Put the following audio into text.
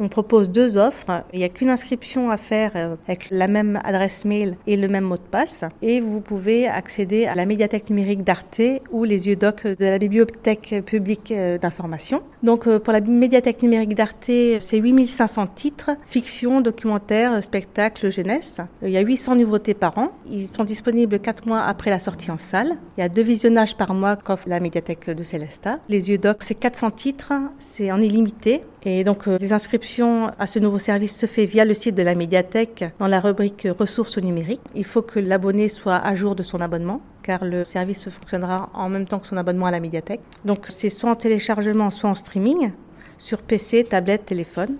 On propose deux offres. Il n'y a qu'une inscription à faire euh, avec la même adresse mail et le même mot de passe. Et vous pouvez accéder à la médiathèque numérique d'Arte ou les yeux doc de la bibliothèque publique euh, d'information. Donc euh, pour la médiathèque numérique d'Arte, c'est 8500 titres, fiction, documentaire, spectacle, jeunesse. Il y a 800 nouveautés par an. Ils sont disponibles 4 mois après la sortie en salle. Il y a deux visionnages par mois qu'offre la médiathèque de Célesta. Les yeux doc, c'est 400 titres, c'est en illimité. Et donc les inscriptions à ce nouveau service se fait via le site de la médiathèque dans la rubrique ressources numériques. Il faut que l'abonné soit à jour de son abonnement car le service fonctionnera en même temps que son abonnement à la médiathèque. Donc c'est soit en téléchargement, soit en streaming sur PC, tablette, téléphone.